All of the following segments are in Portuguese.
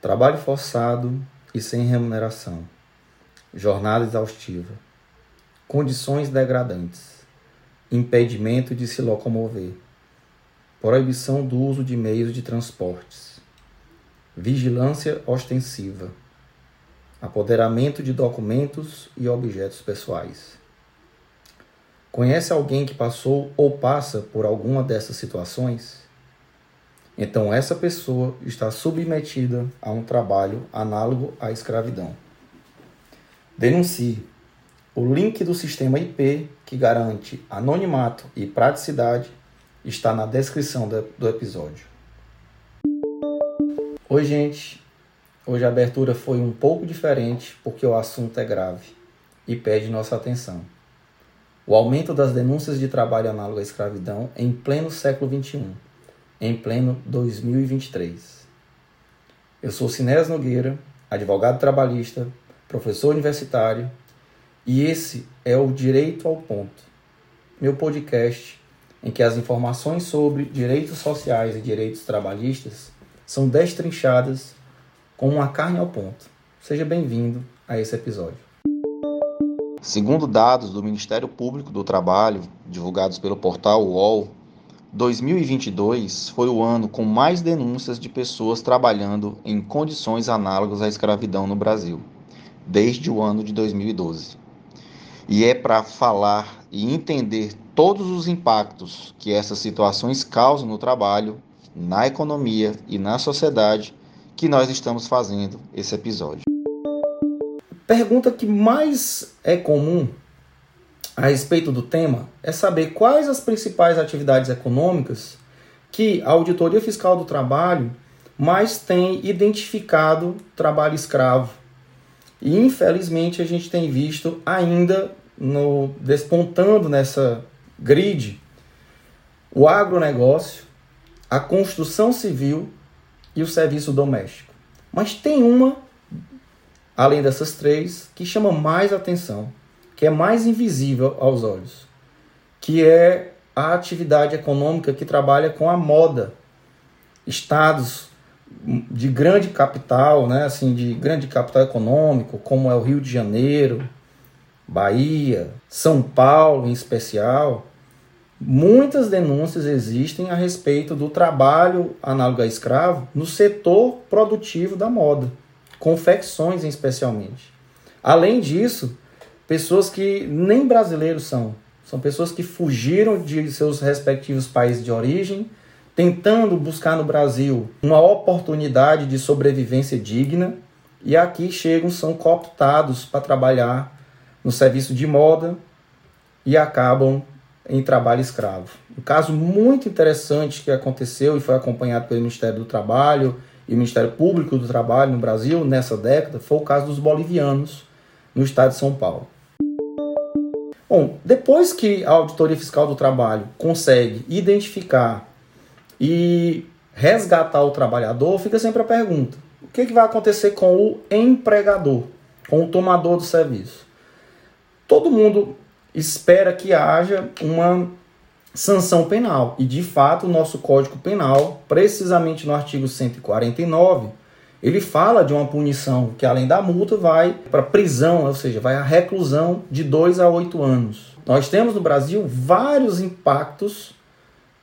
trabalho forçado e sem remuneração, jornada exaustiva, condições degradantes, impedimento de se locomover, proibição do uso de meios de transportes, vigilância ostensiva, apoderamento de documentos e objetos pessoais. Conhece alguém que passou ou passa por alguma dessas situações? Então, essa pessoa está submetida a um trabalho análogo à escravidão. Denuncie. O link do sistema IP, que garante anonimato e praticidade, está na descrição do episódio. Oi, gente. Hoje a abertura foi um pouco diferente porque o assunto é grave e pede nossa atenção. O aumento das denúncias de trabalho análogo à escravidão em pleno século XXI em pleno 2023. Eu sou Sinés Nogueira, advogado trabalhista, professor universitário, e esse é o Direito ao Ponto, meu podcast em que as informações sobre direitos sociais e direitos trabalhistas são destrinchadas com uma carne ao ponto. Seja bem-vindo a esse episódio. Segundo dados do Ministério Público do Trabalho, divulgados pelo portal UOL, 2022 foi o ano com mais denúncias de pessoas trabalhando em condições análogas à escravidão no Brasil, desde o ano de 2012. E é para falar e entender todos os impactos que essas situações causam no trabalho, na economia e na sociedade que nós estamos fazendo esse episódio. Pergunta que mais é comum a respeito do tema é saber quais as principais atividades econômicas que a Auditoria Fiscal do Trabalho mais tem identificado trabalho escravo. E infelizmente a gente tem visto ainda no despontando nessa grid o agronegócio, a construção civil e o serviço doméstico. Mas tem uma, além dessas três, que chama mais atenção, que é mais invisível aos olhos, que é a atividade econômica que trabalha com a moda. Estados de grande capital, né, assim, de grande capital econômico, como é o Rio de Janeiro, Bahia, São Paulo em especial, muitas denúncias existem a respeito do trabalho análogo a escravo no setor produtivo da moda, confecções especialmente. Além disso, pessoas que nem brasileiros são. São pessoas que fugiram de seus respectivos países de origem, tentando buscar no Brasil uma oportunidade de sobrevivência digna, e aqui chegam, são cooptados para trabalhar no serviço de moda e acabam em trabalho escravo. Um caso muito interessante que aconteceu e foi acompanhado pelo Ministério do Trabalho e o Ministério Público do Trabalho no Brasil nessa década foi o caso dos bolivianos no estado de São Paulo. Bom, depois que a Auditoria Fiscal do Trabalho consegue identificar e resgatar o trabalhador, fica sempre a pergunta: o que, que vai acontecer com o empregador, com o tomador do serviço? Todo mundo espera que haja uma sanção penal. E de fato, o nosso Código Penal, precisamente no artigo 149, ele fala de uma punição que, além da multa, vai para prisão, ou seja, vai a reclusão de 2 a 8 anos. Nós temos no Brasil vários impactos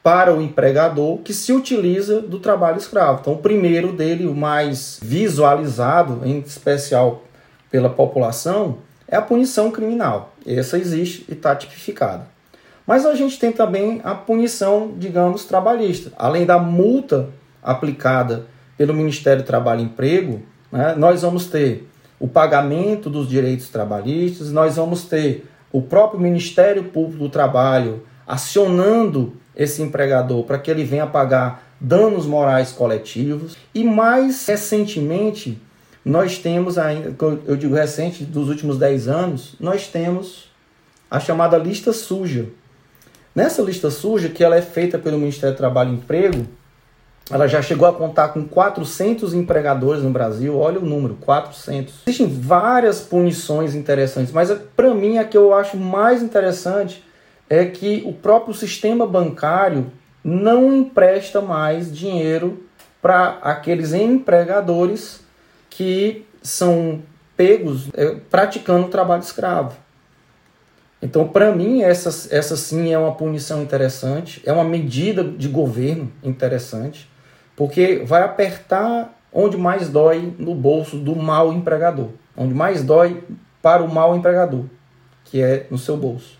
para o empregador que se utiliza do trabalho escravo. Então, o primeiro dele, o mais visualizado, em especial pela população, é a punição criminal. Essa existe e está tipificada. Mas a gente tem também a punição, digamos, trabalhista. Além da multa aplicada pelo Ministério do Trabalho e Emprego, né, nós vamos ter o pagamento dos direitos trabalhistas, nós vamos ter o próprio Ministério Público do Trabalho acionando esse empregador para que ele venha pagar danos morais coletivos e mais recentemente nós temos ainda, eu digo recente, dos últimos 10 anos, nós temos a chamada lista suja. Nessa lista suja, que ela é feita pelo Ministério do Trabalho e Emprego, ela já chegou a contar com 400 empregadores no Brasil. Olha o número, 400. Existem várias punições interessantes, mas para mim a que eu acho mais interessante é que o próprio sistema bancário não empresta mais dinheiro para aqueles empregadores que são pegos é, praticando trabalho escravo. Então, para mim, essa, essa sim é uma punição interessante, é uma medida de governo interessante, porque vai apertar onde mais dói no bolso do mal empregador, onde mais dói para o mal empregador, que é no seu bolso.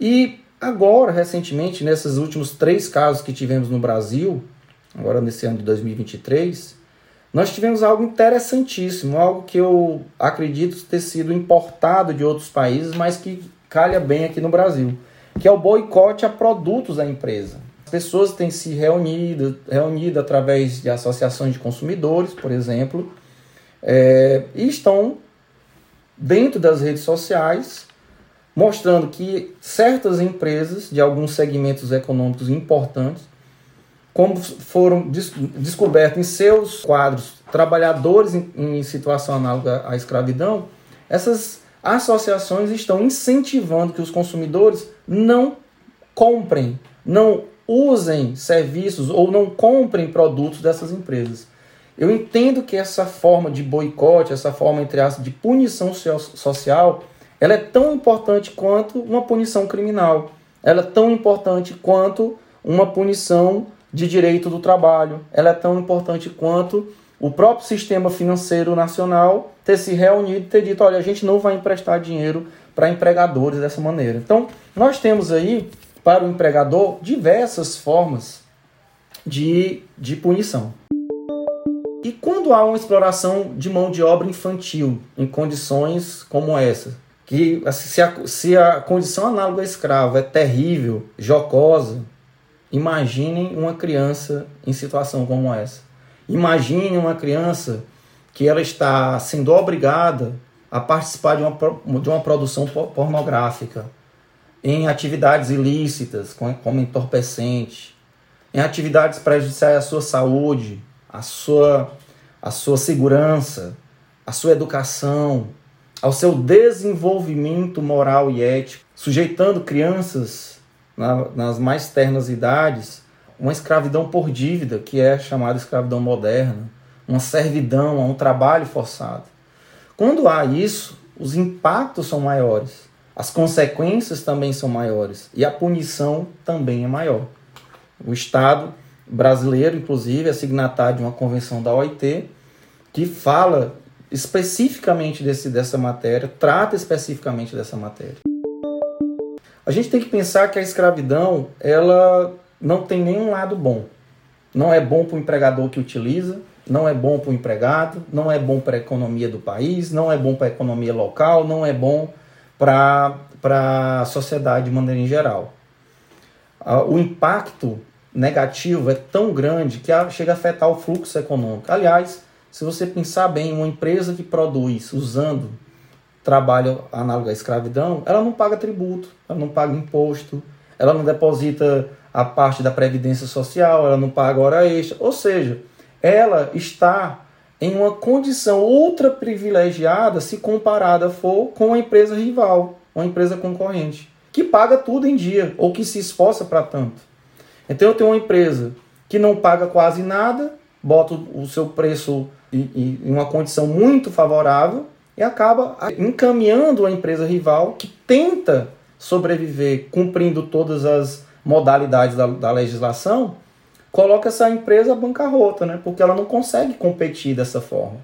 E agora, recentemente, nesses últimos três casos que tivemos no Brasil, agora nesse ano de 2023, nós tivemos algo interessantíssimo, algo que eu acredito ter sido importado de outros países, mas que calha bem aqui no Brasil, que é o boicote a produtos da empresa. As pessoas têm se reunido, reunido através de associações de consumidores, por exemplo, é, e estão dentro das redes sociais mostrando que certas empresas de alguns segmentos econômicos importantes como foram des descobertos em seus quadros trabalhadores em, em situação análoga à escravidão, essas associações estão incentivando que os consumidores não comprem, não usem serviços ou não comprem produtos dessas empresas. Eu entendo que essa forma de boicote, essa forma entre aspas de punição social, ela é tão importante quanto uma punição criminal. Ela é tão importante quanto uma punição de direito do trabalho. Ela é tão importante quanto o próprio sistema financeiro nacional ter se reunido e ter dito: olha, a gente não vai emprestar dinheiro para empregadores dessa maneira. Então, nós temos aí, para o empregador, diversas formas de, de punição. E quando há uma exploração de mão de obra infantil em condições como essa, que se a, se a condição análoga a escravo é terrível, jocosa, Imaginem uma criança em situação como essa. Imagine uma criança que ela está sendo obrigada a participar de uma, de uma produção pornográfica, em atividades ilícitas, como entorpecente, em atividades prejudiciais à sua saúde, à sua, à sua segurança, à sua educação, ao seu desenvolvimento moral e ético, sujeitando crianças na, nas mais ternas idades, uma escravidão por dívida, que é chamada escravidão moderna, uma servidão, um trabalho forçado. Quando há isso, os impactos são maiores, as consequências também são maiores e a punição também é maior. O Estado brasileiro, inclusive, é signatário de uma convenção da OIT que fala especificamente desse, dessa matéria, trata especificamente dessa matéria. A gente tem que pensar que a escravidão ela não tem nenhum lado bom. Não é bom para o empregador que utiliza, não é bom para o empregado, não é bom para a economia do país, não é bom para a economia local, não é bom para a sociedade de maneira em geral. O impacto negativo é tão grande que chega a afetar o fluxo econômico. Aliás, se você pensar bem, uma empresa que produz usando trabalho análogo à escravidão, ela não paga tributo, ela não paga imposto, ela não deposita a parte da previdência social, ela não paga hora extra, ou seja, ela está em uma condição ultra privilegiada se comparada for com a empresa rival, uma empresa concorrente, que paga tudo em dia ou que se esforça para tanto. Então eu tenho uma empresa que não paga quase nada, bota o seu preço em uma condição muito favorável e acaba encaminhando a empresa rival que tenta sobreviver cumprindo todas as modalidades da, da legislação, coloca essa empresa bancarrota, né? porque ela não consegue competir dessa forma.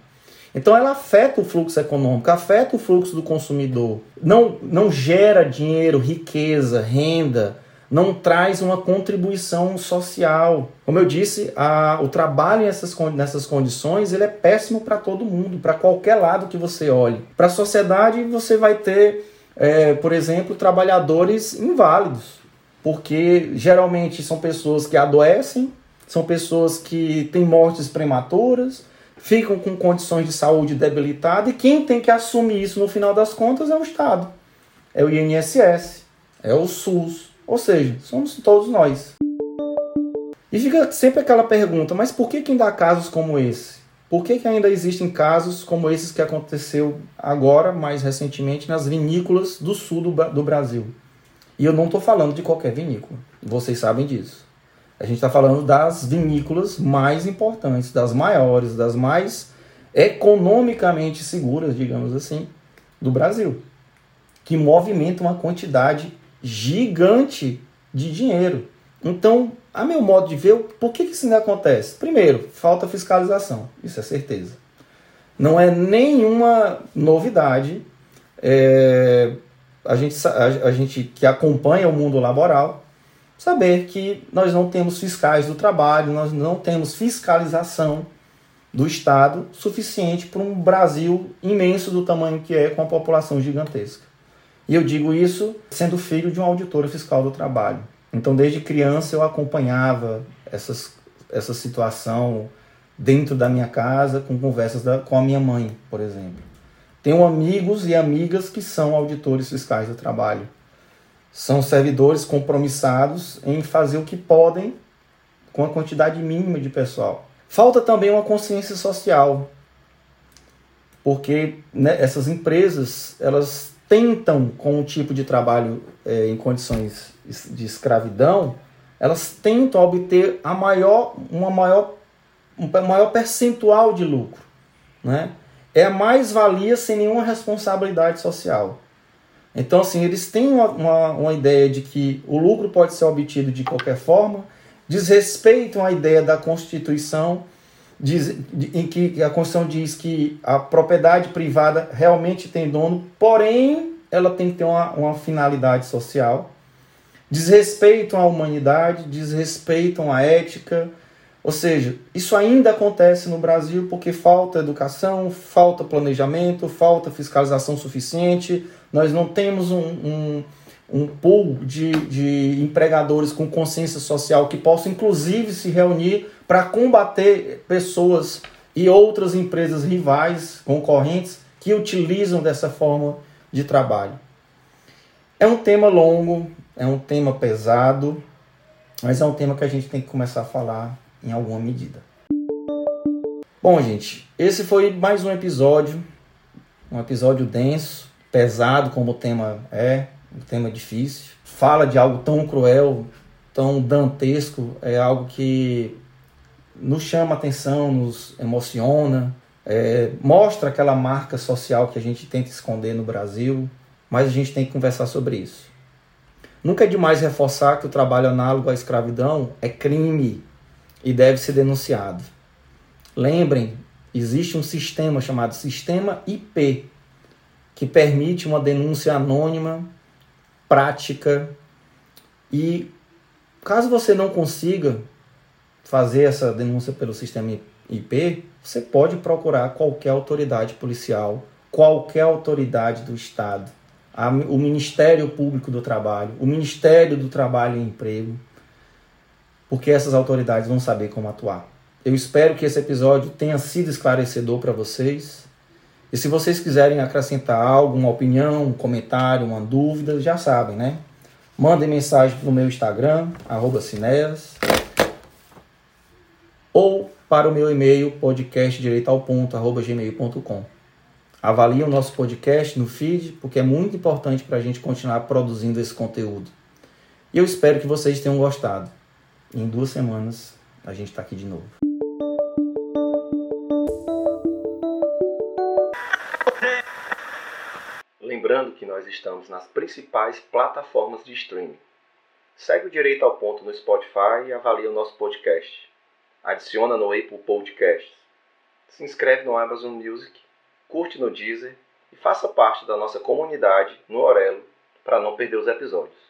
Então ela afeta o fluxo econômico, afeta o fluxo do consumidor, não, não gera dinheiro, riqueza, renda, não traz uma contribuição social. Como eu disse, a, o trabalho nessas, nessas condições ele é péssimo para todo mundo, para qualquer lado que você olhe. Para a sociedade, você vai ter, é, por exemplo, trabalhadores inválidos, porque geralmente são pessoas que adoecem, são pessoas que têm mortes prematuras, ficam com condições de saúde debilitadas, e quem tem que assumir isso no final das contas é o Estado, é o INSS, é o SUS. Ou seja, somos todos nós. E fica sempre aquela pergunta, mas por que, que ainda há casos como esse? Por que, que ainda existem casos como esses que aconteceu agora, mais recentemente, nas vinícolas do sul do, do Brasil? E eu não estou falando de qualquer vinícola, vocês sabem disso. A gente está falando das vinícolas mais importantes, das maiores, das mais economicamente seguras, digamos assim, do Brasil, que movimenta uma quantidade gigante de dinheiro. Então, a meu modo de ver, por que, que isso não acontece? Primeiro, falta fiscalização, isso é certeza. Não é nenhuma novidade. É, a, gente, a, a gente que acompanha o mundo laboral saber que nós não temos fiscais do trabalho, nós não temos fiscalização do Estado suficiente para um Brasil imenso do tamanho que é, com a população gigantesca. E eu digo isso sendo filho de uma auditora fiscal do trabalho. Então, desde criança, eu acompanhava essas, essa situação dentro da minha casa, com conversas da, com a minha mãe, por exemplo. Tenho amigos e amigas que são auditores fiscais do trabalho. São servidores compromissados em fazer o que podem com a quantidade mínima de pessoal. Falta também uma consciência social, porque né, essas empresas elas tentam, com o tipo de trabalho é, em condições de escravidão, elas tentam obter a maior, uma maior, um maior percentual de lucro. Né? É mais-valia sem nenhuma responsabilidade social. Então, assim, eles têm uma, uma, uma, ideia de que o lucro pode ser obtido de qualquer forma, desrespeitam a ideia da Constituição, diz, de, em que a Constituição diz que a propriedade privada realmente tem dono, porém ela tem que ter uma, uma finalidade social. Desrespeitam a humanidade, desrespeitam a ética, ou seja, isso ainda acontece no Brasil porque falta educação, falta planejamento, falta fiscalização suficiente. Nós não temos um, um, um pool de, de empregadores com consciência social que possam, inclusive, se reunir para combater pessoas e outras empresas rivais, concorrentes, que utilizam dessa forma de trabalho. É um tema longo, é um tema pesado, mas é um tema que a gente tem que começar a falar em alguma medida. Bom, gente, esse foi mais um episódio, um episódio denso, pesado como o tema é, um tema difícil. Fala de algo tão cruel, tão dantesco, é algo que nos chama atenção, nos emociona, é, mostra aquela marca social que a gente tenta esconder no Brasil, mas a gente tem que conversar sobre isso. Nunca é demais reforçar que o trabalho análogo à escravidão é crime e deve ser denunciado. Lembrem, existe um sistema chamado Sistema IP, que permite uma denúncia anônima, prática, e caso você não consiga fazer essa denúncia pelo sistema IP, você pode procurar qualquer autoridade policial, qualquer autoridade do Estado, o Ministério Público do Trabalho, o Ministério do Trabalho e Emprego, porque essas autoridades vão saber como atuar. Eu espero que esse episódio tenha sido esclarecedor para vocês. E se vocês quiserem acrescentar algo, uma opinião, um comentário, uma dúvida, já sabem, né? Mandem mensagem no meu Instagram, arroba Cineas, ou para o meu e-mail, podcastdireitalponto.gmail.com. Avaliem o nosso podcast no feed, porque é muito importante para a gente continuar produzindo esse conteúdo. E eu espero que vocês tenham gostado. Em duas semanas a gente está aqui de novo. Lembrando que nós estamos nas principais plataformas de streaming. Segue o Direito ao Ponto no Spotify e avalia o nosso podcast. Adiciona no Apple Podcasts. Se inscreve no Amazon Music, curte no Deezer e faça parte da nossa comunidade no Orelo para não perder os episódios.